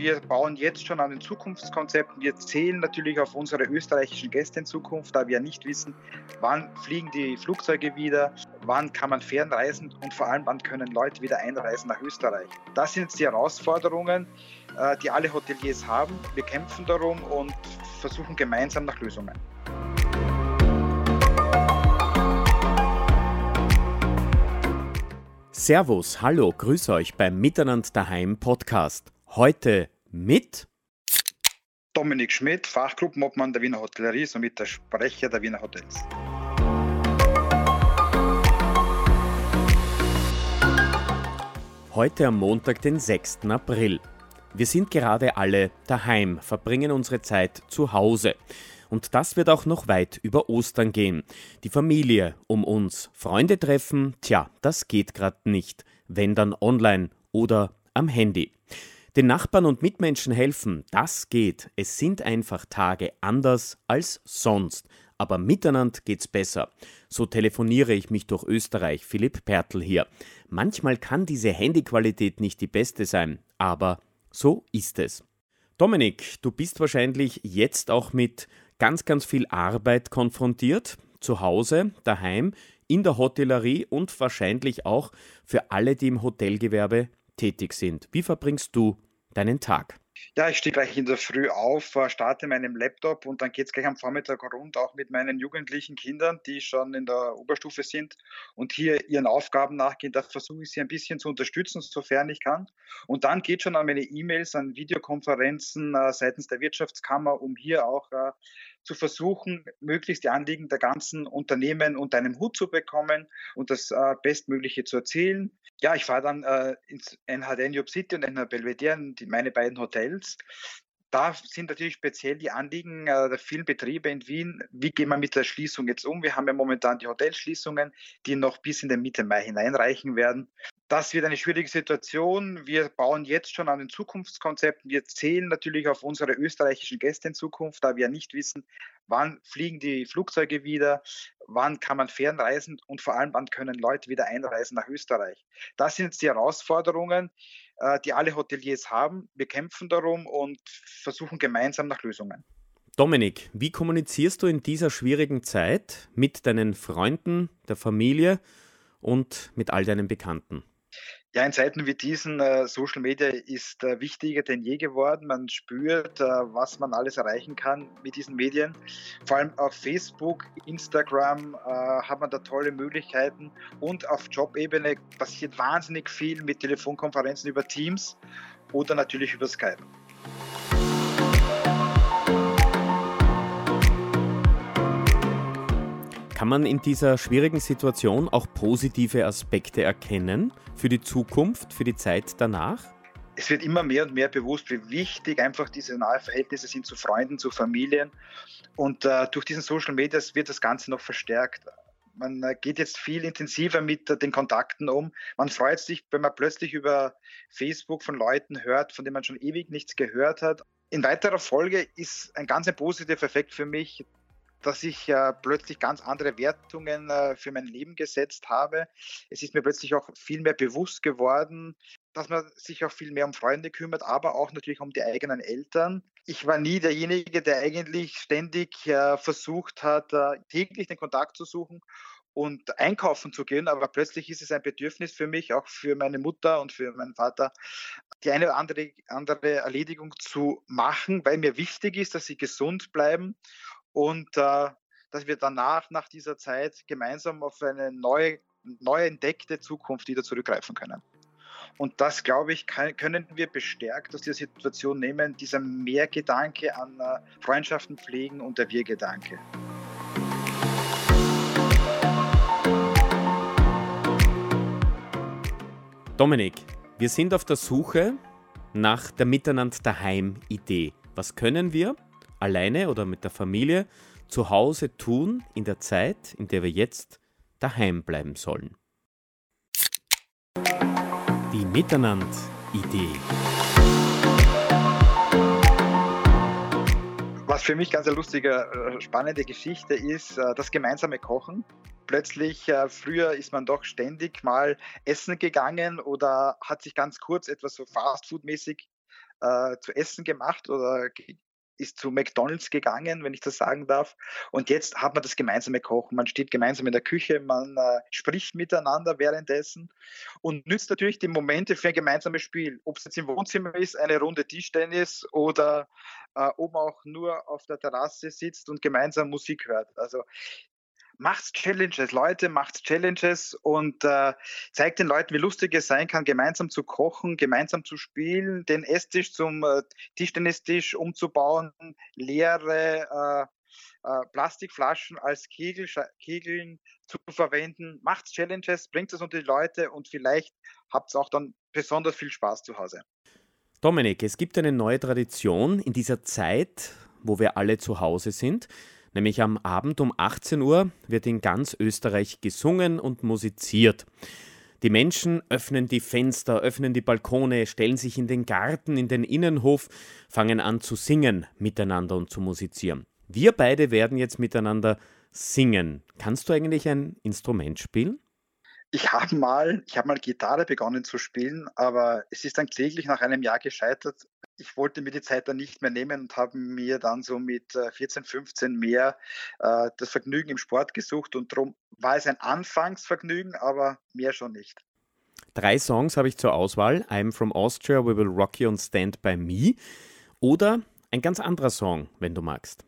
wir bauen jetzt schon an den Zukunftskonzepten. Wir zählen natürlich auf unsere österreichischen Gäste in Zukunft, da wir nicht wissen, wann fliegen die Flugzeuge wieder, wann kann man fernreisen und vor allem, wann können Leute wieder einreisen nach Österreich. Das sind jetzt die Herausforderungen, äh, die alle Hoteliers haben. Wir kämpfen darum und versuchen gemeinsam nach Lösungen. Servus, hallo, grüß euch beim Miteinander daheim Podcast. Heute mit Dominik Schmidt, Fachgruppenobmann der Wiener Hotellerie, somit der Sprecher der Wiener Hotels. Heute am Montag, den 6. April. Wir sind gerade alle daheim, verbringen unsere Zeit zu Hause. Und das wird auch noch weit über Ostern gehen. Die Familie um uns, Freunde treffen, tja, das geht gerade nicht, wenn dann online oder am Handy. Den Nachbarn und Mitmenschen helfen, das geht. Es sind einfach Tage anders als sonst. Aber miteinander geht's besser. So telefoniere ich mich durch Österreich. Philipp Pertl hier. Manchmal kann diese Handyqualität nicht die beste sein, aber so ist es. Dominik, du bist wahrscheinlich jetzt auch mit ganz, ganz viel Arbeit konfrontiert, zu Hause, daheim, in der Hotellerie und wahrscheinlich auch für alle, die im Hotelgewerbe tätig sind. Wie verbringst du deinen Tag? Ja, ich stehe gleich in der Früh auf, äh, starte meinem Laptop und dann geht es gleich am Vormittag rund, auch mit meinen jugendlichen Kindern, die schon in der Oberstufe sind und hier ihren Aufgaben nachgehen. Da versuche ich sie ein bisschen zu unterstützen, sofern ich kann. Und dann geht schon an meine E-Mails, an Videokonferenzen äh, seitens der Wirtschaftskammer, um hier auch äh, zu versuchen, möglichst die Anliegen der ganzen Unternehmen unter einem Hut zu bekommen und das Bestmögliche zu erzählen. Ja, ich fahre dann ins NHD New City und NH Belvedere, meine beiden Hotels. Da sind natürlich speziell die Anliegen äh, der vielen Betriebe in Wien. Wie gehen wir mit der Schließung jetzt um? Wir haben ja momentan die Hotelschließungen, die noch bis in den Mitte Mai hineinreichen werden. Das wird eine schwierige Situation. Wir bauen jetzt schon an den Zukunftskonzepten. Wir zählen natürlich auf unsere österreichischen Gäste in Zukunft, da wir nicht wissen, wann fliegen die Flugzeuge wieder, wann kann man fernreisen und vor allem, wann können Leute wieder einreisen nach Österreich. Das sind jetzt die Herausforderungen, die alle Hoteliers haben. Wir kämpfen darum und versuchen gemeinsam nach Lösungen. Dominik, wie kommunizierst du in dieser schwierigen Zeit mit deinen Freunden, der Familie und mit all deinen Bekannten? Ja, in Zeiten wie diesen, äh, Social Media ist äh, wichtiger denn je geworden. Man spürt, äh, was man alles erreichen kann mit diesen Medien. Vor allem auf Facebook, Instagram äh, hat man da tolle Möglichkeiten und auf Jobebene passiert wahnsinnig viel mit Telefonkonferenzen über Teams oder natürlich über Skype. Kann man in dieser schwierigen Situation auch positive Aspekte erkennen für die Zukunft, für die Zeit danach? Es wird immer mehr und mehr bewusst, wie wichtig einfach diese nahe Verhältnisse sind zu Freunden, zu Familien. Und äh, durch diesen Social Media wird das Ganze noch verstärkt. Man äh, geht jetzt viel intensiver mit äh, den Kontakten um. Man freut sich, wenn man plötzlich über Facebook von Leuten hört, von denen man schon ewig nichts gehört hat. In weiterer Folge ist ein ganz positiver Effekt für mich, dass ich äh, plötzlich ganz andere Wertungen äh, für mein Leben gesetzt habe. Es ist mir plötzlich auch viel mehr bewusst geworden, dass man sich auch viel mehr um Freunde kümmert, aber auch natürlich um die eigenen Eltern. Ich war nie derjenige, der eigentlich ständig äh, versucht hat, äh, täglich den Kontakt zu suchen und einkaufen zu gehen, aber plötzlich ist es ein Bedürfnis für mich, auch für meine Mutter und für meinen Vater, die eine oder andere, andere Erledigung zu machen, weil mir wichtig ist, dass sie gesund bleiben und äh, dass wir danach, nach dieser Zeit, gemeinsam auf eine neue, neu entdeckte Zukunft wieder zurückgreifen können. Und das, glaube ich, kann, können wir bestärkt aus dieser Situation nehmen, dieser Mehrgedanke an äh, Freundschaften pflegen und der Wir-Gedanke. Dominik, wir sind auf der Suche nach der Miteinander daheim Idee. Was können wir alleine oder mit der Familie zu Hause tun in der Zeit, in der wir jetzt daheim bleiben sollen. Die Miteinander-Idee. Was für mich ganz eine lustige, äh, spannende Geschichte ist, äh, das gemeinsame Kochen. Plötzlich, äh, früher ist man doch ständig mal essen gegangen oder hat sich ganz kurz etwas so Fastfood-mäßig äh, zu essen gemacht oder ist zu McDonalds gegangen, wenn ich das sagen darf. Und jetzt hat man das gemeinsame Kochen. Man steht gemeinsam in der Küche, man äh, spricht miteinander währenddessen und nützt natürlich die Momente für ein gemeinsames Spiel. Ob es jetzt im Wohnzimmer ist, eine Runde Tischtennis oder äh, ob man auch nur auf der Terrasse sitzt und gemeinsam Musik hört. Also macht Challenges, Leute, macht Challenges und äh, zeigt den Leuten, wie lustig es sein kann, gemeinsam zu kochen, gemeinsam zu spielen, den Esstisch zum äh, Tischtennistisch umzubauen, leere äh, äh, Plastikflaschen als Kegel, Kegeln zu verwenden. Macht Challenges, bringt es unter die Leute und vielleicht habt ihr auch dann besonders viel Spaß zu Hause. Dominik, es gibt eine neue Tradition in dieser Zeit, wo wir alle zu Hause sind. Nämlich am Abend um 18 Uhr wird in ganz Österreich gesungen und musiziert. Die Menschen öffnen die Fenster, öffnen die Balkone, stellen sich in den Garten, in den Innenhof, fangen an zu singen miteinander und zu musizieren. Wir beide werden jetzt miteinander singen. Kannst du eigentlich ein Instrument spielen? Ich habe mal, ich mal Gitarre begonnen zu spielen, aber es ist dann kläglich nach einem Jahr gescheitert. Ich wollte mir die Zeit dann nicht mehr nehmen und habe mir dann so mit 14, äh, 15 mehr äh, das Vergnügen im Sport gesucht und darum war es ein Anfangsvergnügen, aber mehr schon nicht. Drei Songs habe ich zur Auswahl. I'm from Austria, We Will Rock You und Stand By Me. Oder ein ganz anderer Song, wenn du magst.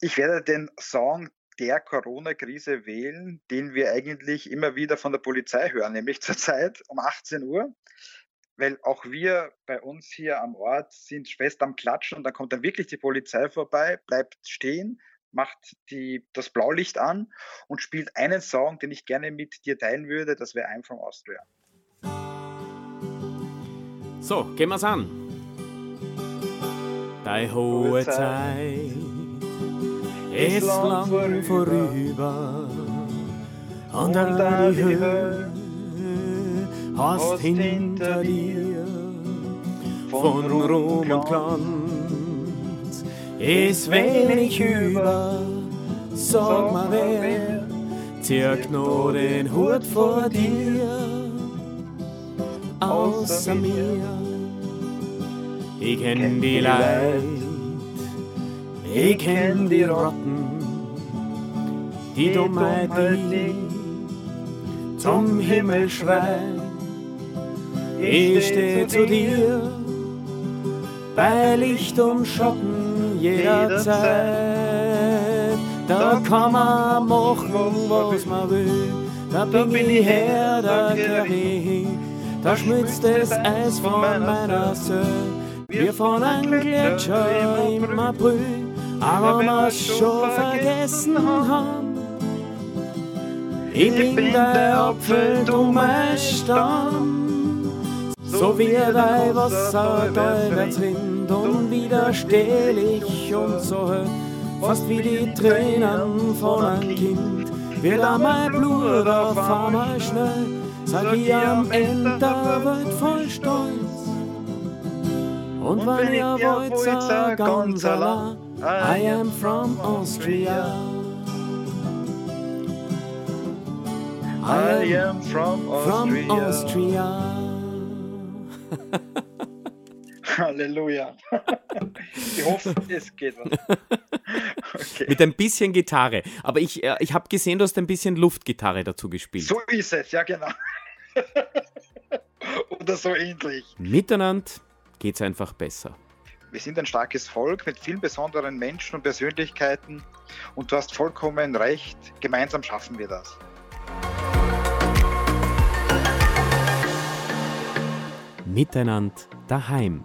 Ich werde den Song der Corona-Krise wählen, den wir eigentlich immer wieder von der Polizei hören, nämlich zurzeit um 18 Uhr. Weil auch wir bei uns hier am Ort sind fest am Klatschen und dann kommt dann wirklich die Polizei vorbei, bleibt stehen, macht die, das Blaulicht an und spielt einen Song, den ich gerne mit dir teilen würde, das wäre I'm from Austria. So, gehen wir's an. Deine hohe Zeit ist lang vorüber und all die Höhe hast hinter dir? Von Ruhm und Glanz ist wenig über, sag mal wer zirkt nur den Hut vor dir, außer mir. Ich kenn die Leid ich kenn die Rotten, die Dummheit, die zum Himmel schreit. Ich steh zu dir bei Licht und Schatten jederzeit. Da kann man machen, was man will. Da bin ich her, da geh ich hin. Da schmilzt das Eis von meiner Söhne. Wir von einem Gletscher im April aber was schon vergessen haben. Ich bin der Apfel, du mein Stamm. So wie dein Wasser deiner Wind und wieder stehl ich und so fast wie die Tränen von einem Kind. Wird mein Blut auf einmal schnell, sag ich am Ende der Welt voll Stolz. Und wenn ihr wollt, sag ganz allein, I am from Austria. I am from Austria. From Austria. Halleluja. Ich hoffe, es geht was. Okay. Mit ein bisschen Gitarre. Aber ich, äh, ich habe gesehen, du hast ein bisschen Luftgitarre dazu gespielt. So ist es, ja genau. Oder so ähnlich. Miteinander geht es einfach besser. Wir sind ein starkes Volk mit vielen besonderen Menschen und Persönlichkeiten und du hast vollkommen recht, gemeinsam schaffen wir das. Miteinander daheim,